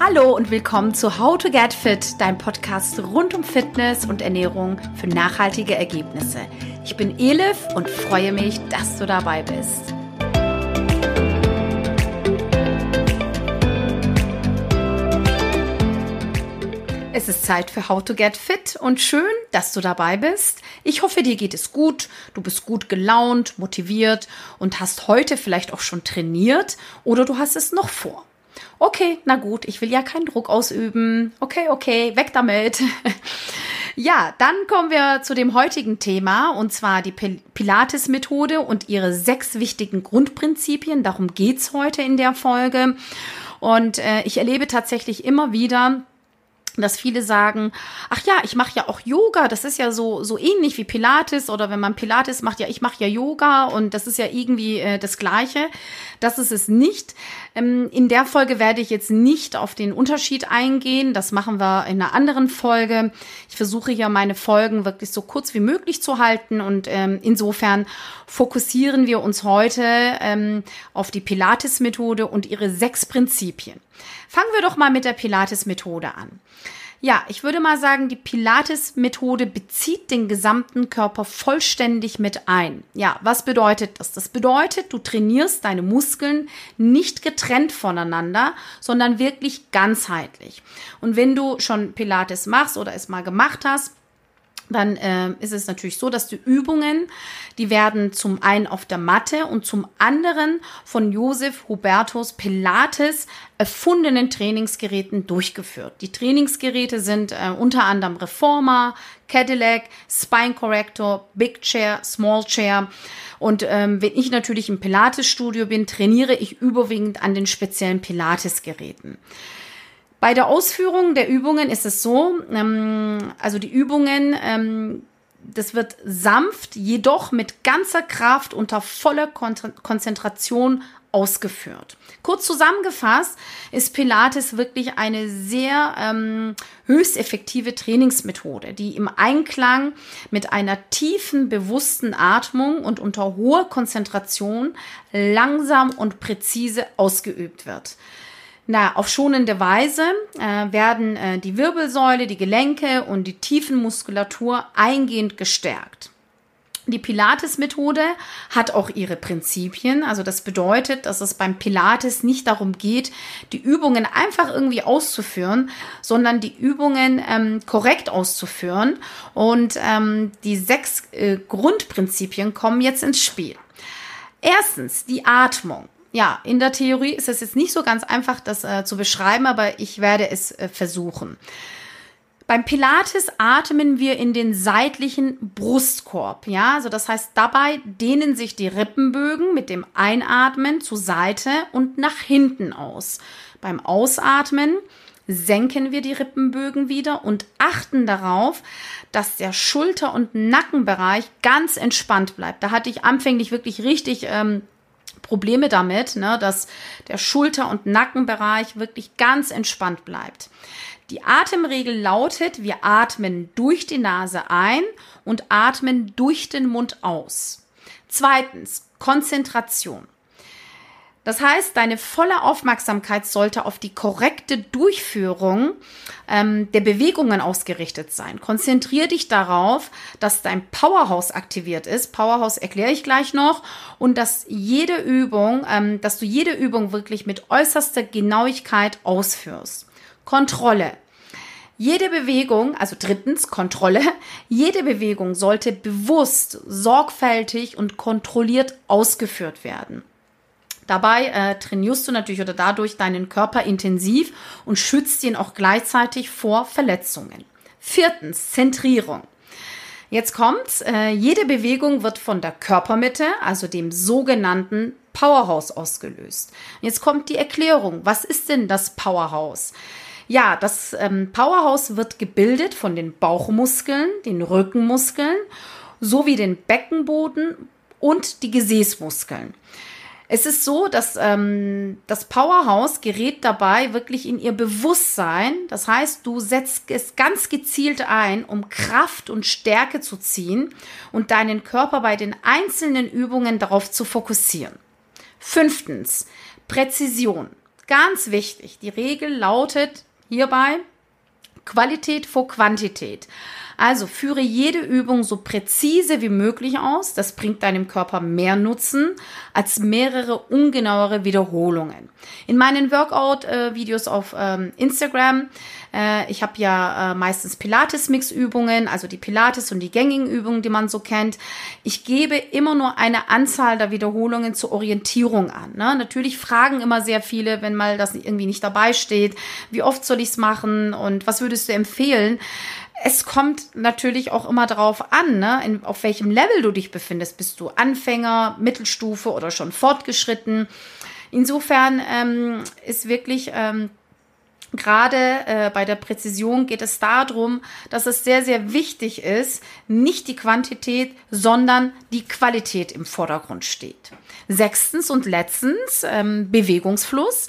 Hallo und willkommen zu How to Get Fit, dein Podcast rund um Fitness und Ernährung für nachhaltige Ergebnisse. Ich bin Elif und freue mich, dass du dabei bist. Es ist Zeit für How to Get Fit und schön, dass du dabei bist. Ich hoffe, dir geht es gut, du bist gut gelaunt, motiviert und hast heute vielleicht auch schon trainiert oder du hast es noch vor. Okay, na gut, ich will ja keinen Druck ausüben. Okay, okay, weg damit. ja, dann kommen wir zu dem heutigen Thema und zwar die Pilates-Methode und ihre sechs wichtigen Grundprinzipien. Darum geht's heute in der Folge. Und äh, ich erlebe tatsächlich immer wieder, dass viele sagen, ach ja, ich mache ja auch Yoga, das ist ja so so ähnlich wie Pilates oder wenn man Pilates macht, ja, ich mache ja Yoga und das ist ja irgendwie äh, das gleiche. Das ist es nicht. Ähm, in der Folge werde ich jetzt nicht auf den Unterschied eingehen, das machen wir in einer anderen Folge. Ich versuche ja meine Folgen wirklich so kurz wie möglich zu halten und ähm, insofern fokussieren wir uns heute ähm, auf die Pilates Methode und ihre sechs Prinzipien. Fangen wir doch mal mit der Pilates-Methode an. Ja, ich würde mal sagen, die Pilates-Methode bezieht den gesamten Körper vollständig mit ein. Ja, was bedeutet das? Das bedeutet, du trainierst deine Muskeln nicht getrennt voneinander, sondern wirklich ganzheitlich. Und wenn du schon Pilates machst oder es mal gemacht hast, dann äh, ist es natürlich so, dass die Übungen, die werden zum einen auf der Matte und zum anderen von Josef Hubertus Pilates erfundenen Trainingsgeräten durchgeführt. Die Trainingsgeräte sind äh, unter anderem Reformer, Cadillac, Spine Corrector, Big Chair, Small Chair. Und ähm, wenn ich natürlich im Pilates-Studio bin, trainiere ich überwiegend an den speziellen Pilates-Geräten. Bei der Ausführung der Übungen ist es so, ähm, also die Übungen, ähm, das wird sanft, jedoch mit ganzer Kraft unter voller Kon Konzentration ausgeführt. Kurz zusammengefasst ist Pilates wirklich eine sehr ähm, höchst effektive Trainingsmethode, die im Einklang mit einer tiefen, bewussten Atmung und unter hoher Konzentration langsam und präzise ausgeübt wird. Na, auf schonende Weise äh, werden äh, die Wirbelsäule, die Gelenke und die Tiefenmuskulatur eingehend gestärkt. Die Pilates-Methode hat auch ihre Prinzipien. Also das bedeutet, dass es beim Pilates nicht darum geht, die Übungen einfach irgendwie auszuführen, sondern die Übungen ähm, korrekt auszuführen. Und ähm, die sechs äh, Grundprinzipien kommen jetzt ins Spiel. Erstens die Atmung ja, in der Theorie ist es jetzt nicht so ganz einfach, das äh, zu beschreiben, aber ich werde es äh, versuchen. Beim Pilates atmen wir in den seitlichen Brustkorb, ja, also das heißt, dabei dehnen sich die Rippenbögen mit dem Einatmen zur Seite und nach hinten aus. Beim Ausatmen senken wir die Rippenbögen wieder und achten darauf, dass der Schulter- und Nackenbereich ganz entspannt bleibt. Da hatte ich anfänglich wirklich richtig ähm, Probleme damit, ne, dass der Schulter- und Nackenbereich wirklich ganz entspannt bleibt. Die Atemregel lautet, wir atmen durch die Nase ein und atmen durch den Mund aus. Zweitens, Konzentration. Das heißt, deine volle Aufmerksamkeit sollte auf die korrekte Durchführung ähm, der Bewegungen ausgerichtet sein. Konzentriere dich darauf, dass dein Powerhouse aktiviert ist. Powerhouse erkläre ich gleich noch. Und dass jede Übung, ähm, dass du jede Übung wirklich mit äußerster Genauigkeit ausführst. Kontrolle. Jede Bewegung, also drittens Kontrolle, jede Bewegung sollte bewusst, sorgfältig und kontrolliert ausgeführt werden. Dabei äh, trainierst du natürlich oder dadurch deinen Körper intensiv und schützt ihn auch gleichzeitig vor Verletzungen. Viertens, Zentrierung. Jetzt kommt's. Äh, jede Bewegung wird von der Körpermitte, also dem sogenannten Powerhouse ausgelöst. Jetzt kommt die Erklärung. Was ist denn das Powerhouse? Ja, das ähm, Powerhouse wird gebildet von den Bauchmuskeln, den Rückenmuskeln sowie den Beckenboden und die Gesäßmuskeln. Es ist so, dass ähm, das Powerhouse gerät dabei wirklich in ihr Bewusstsein. Das heißt, du setzt es ganz gezielt ein, um Kraft und Stärke zu ziehen und deinen Körper bei den einzelnen Übungen darauf zu fokussieren. Fünftens, Präzision. Ganz wichtig, die Regel lautet hierbei Qualität vor Quantität. Also führe jede Übung so präzise wie möglich aus. Das bringt deinem Körper mehr Nutzen als mehrere ungenauere Wiederholungen. In meinen Workout-Videos auf ähm, Instagram, äh, ich habe ja äh, meistens Pilates-Mix-Übungen, also die Pilates und die gängigen Übungen, die man so kennt. Ich gebe immer nur eine Anzahl der Wiederholungen zur Orientierung an. Ne? Natürlich fragen immer sehr viele, wenn mal das irgendwie nicht dabei steht, wie oft soll ich es machen und was würdest du empfehlen? Es kommt natürlich auch immer darauf an, ne, in, auf welchem Level du dich befindest. Bist du Anfänger, Mittelstufe oder schon fortgeschritten? Insofern ähm, ist wirklich ähm, gerade äh, bei der Präzision geht es darum, dass es sehr, sehr wichtig ist, nicht die Quantität, sondern die Qualität im Vordergrund steht. Sechstens und letztens ähm, Bewegungsfluss.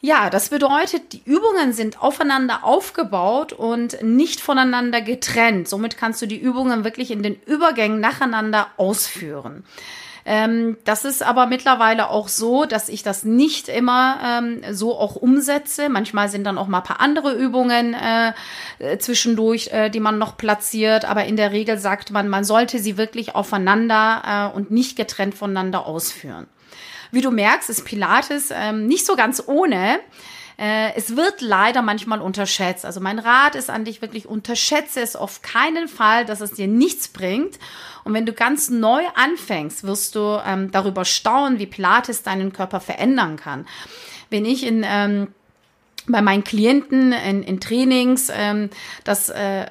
Ja, das bedeutet, die Übungen sind aufeinander aufgebaut und nicht voneinander getrennt. Somit kannst du die Übungen wirklich in den Übergängen nacheinander ausführen. Ähm, das ist aber mittlerweile auch so, dass ich das nicht immer ähm, so auch umsetze. Manchmal sind dann auch mal ein paar andere Übungen äh, zwischendurch, äh, die man noch platziert. Aber in der Regel sagt man, man sollte sie wirklich aufeinander äh, und nicht getrennt voneinander ausführen. Wie du merkst, ist Pilates ähm, nicht so ganz ohne. Äh, es wird leider manchmal unterschätzt. Also mein Rat ist an dich wirklich, unterschätze es auf keinen Fall, dass es dir nichts bringt. Und wenn du ganz neu anfängst, wirst du ähm, darüber staunen, wie Pilates deinen Körper verändern kann. Wenn ich in ähm, bei meinen Klienten in, in Trainings ähm, das äh,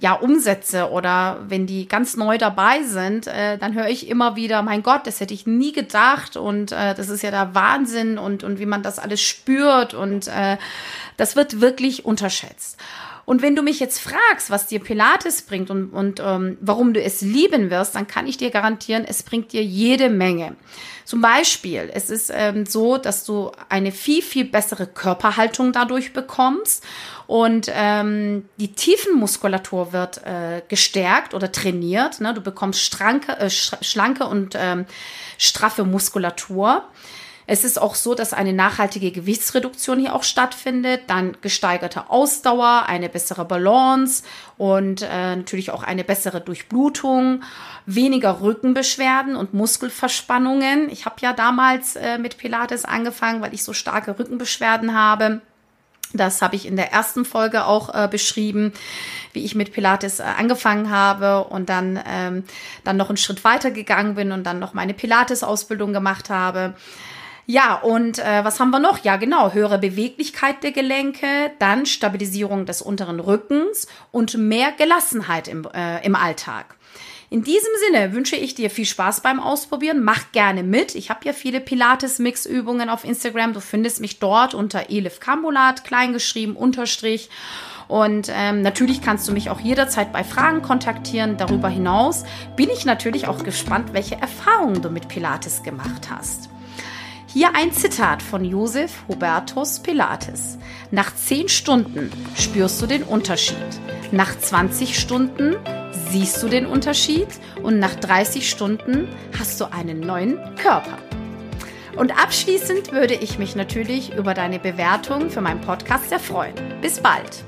ja umsetze oder wenn die ganz neu dabei sind, äh, dann höre ich immer wieder, mein Gott, das hätte ich nie gedacht und äh, das ist ja der Wahnsinn und, und wie man das alles spürt und äh, das wird wirklich unterschätzt. Und wenn du mich jetzt fragst, was dir Pilates bringt und, und ähm, warum du es lieben wirst, dann kann ich dir garantieren, es bringt dir jede Menge. Zum Beispiel, es ist ähm, so, dass du eine viel, viel bessere Körperhaltung dadurch bekommst und ähm, die Tiefenmuskulatur wird äh, gestärkt oder trainiert. Ne? Du bekommst schranke, äh, schlanke und ähm, straffe Muskulatur. Es ist auch so, dass eine nachhaltige Gewichtsreduktion hier auch stattfindet, dann gesteigerte Ausdauer, eine bessere Balance und äh, natürlich auch eine bessere Durchblutung, weniger Rückenbeschwerden und Muskelverspannungen. Ich habe ja damals äh, mit Pilates angefangen, weil ich so starke Rückenbeschwerden habe. Das habe ich in der ersten Folge auch äh, beschrieben, wie ich mit Pilates äh, angefangen habe und dann, ähm, dann noch einen Schritt weiter gegangen bin und dann noch meine Pilates-Ausbildung gemacht habe. Ja, und äh, was haben wir noch? Ja, genau, höhere Beweglichkeit der Gelenke, dann Stabilisierung des unteren Rückens und mehr Gelassenheit im, äh, im Alltag. In diesem Sinne wünsche ich dir viel Spaß beim Ausprobieren. Mach gerne mit. Ich habe ja viele Pilates-Mix-Übungen auf Instagram. Du findest mich dort unter Elif Kambulat, kleingeschrieben, unterstrich. Und ähm, natürlich kannst du mich auch jederzeit bei Fragen kontaktieren. Darüber hinaus bin ich natürlich auch gespannt, welche Erfahrungen du mit Pilates gemacht hast. Hier ein Zitat von Josef Hubertus Pilates. Nach 10 Stunden spürst du den Unterschied. Nach 20 Stunden siehst du den Unterschied und nach 30 Stunden hast du einen neuen Körper. Und abschließend würde ich mich natürlich über deine Bewertung für meinen Podcast sehr freuen. Bis bald!